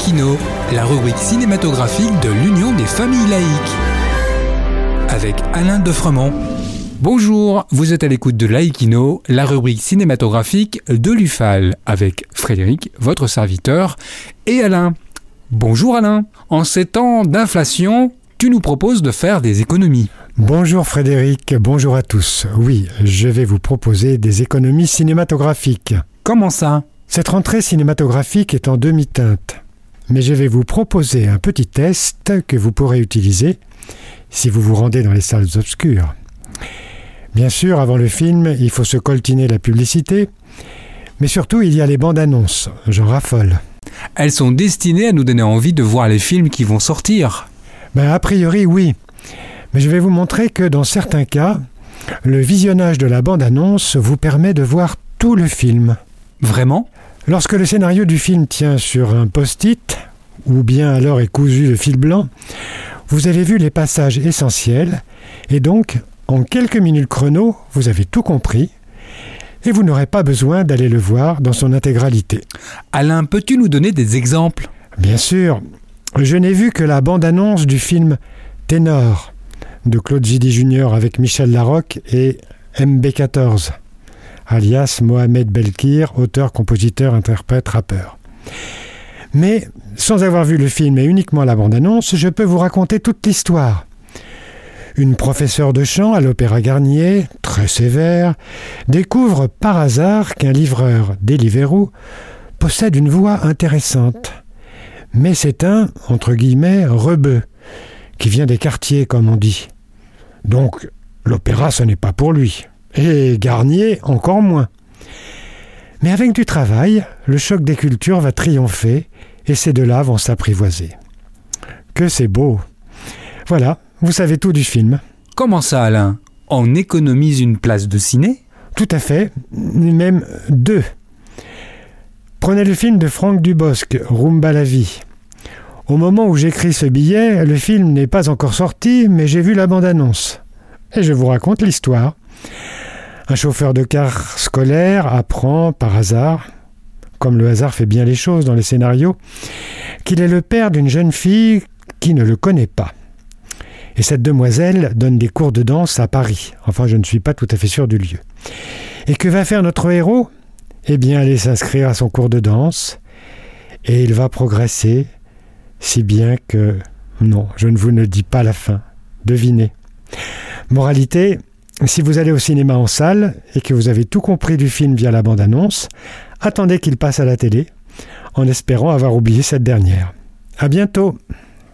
Laïkino, la rubrique cinématographique de l'Union des familles laïques. Avec Alain Defremont. Bonjour, vous êtes à l'écoute de Laïkino, la rubrique cinématographique de l'UFAL, avec Frédéric, votre serviteur, et Alain. Bonjour Alain, en ces temps d'inflation, tu nous proposes de faire des économies. Bonjour Frédéric, bonjour à tous. Oui, je vais vous proposer des économies cinématographiques. Comment ça? Cette rentrée cinématographique est en demi-teinte. Mais je vais vous proposer un petit test que vous pourrez utiliser si vous vous rendez dans les salles obscures. Bien sûr, avant le film, il faut se coltiner la publicité, mais surtout il y a les bandes annonces, j'en raffole. Elles sont destinées à nous donner envie de voir les films qui vont sortir. Ben, a priori oui, mais je vais vous montrer que dans certains cas, le visionnage de la bande annonce vous permet de voir tout le film. Vraiment? Lorsque le scénario du film tient sur un post-it, ou bien alors est cousu de fil blanc, vous avez vu les passages essentiels, et donc en quelques minutes chrono, vous avez tout compris et vous n'aurez pas besoin d'aller le voir dans son intégralité. Alain, peux-tu nous donner des exemples? Bien sûr, je n'ai vu que la bande-annonce du film Ténor de Claude Zidi Jr. avec Michel Larocque et MB14, alias Mohamed Belkir, auteur, compositeur, interprète, rappeur. Mais sans avoir vu le film et uniquement la bande-annonce, je peux vous raconter toute l'histoire. Une professeure de chant à l'Opéra Garnier, très sévère, découvre par hasard qu'un livreur Deliveroo possède une voix intéressante. Mais c'est un, entre guillemets, rebeu, qui vient des quartiers, comme on dit. Donc, l'opéra, ce n'est pas pour lui. Et Garnier, encore moins. Mais avec du travail, le choc des cultures va triompher et ces deux-là vont s'apprivoiser. Que c'est beau. Voilà, vous savez tout du film. Comment ça, Alain? On économise une place de ciné? Tout à fait, même deux. Prenez le film de Franck Dubosc, Rumba la vie. Au moment où j'écris ce billet, le film n'est pas encore sorti, mais j'ai vu la bande-annonce. Et je vous raconte l'histoire. Un chauffeur de car scolaire apprend par hasard, comme le hasard fait bien les choses dans les scénarios, qu'il est le père d'une jeune fille qui ne le connaît pas. Et cette demoiselle donne des cours de danse à Paris. Enfin, je ne suis pas tout à fait sûr du lieu. Et que va faire notre héros? Eh bien, aller s'inscrire à son cours de danse. Et il va progresser, si bien que... Non, je ne vous ne dis pas la fin. Devinez. Moralité, si vous allez au cinéma en salle et que vous avez tout compris du film via la bande-annonce, attendez qu'il passe à la télé, en espérant avoir oublié cette dernière. À bientôt.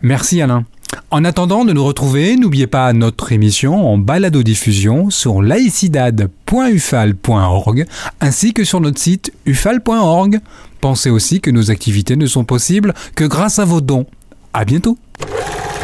Merci Alain. En attendant de nous retrouver, n'oubliez pas notre émission en balado-diffusion sur laicidad.ufal.org ainsi que sur notre site ufal.org. Pensez aussi que nos activités ne sont possibles que grâce à vos dons. À bientôt.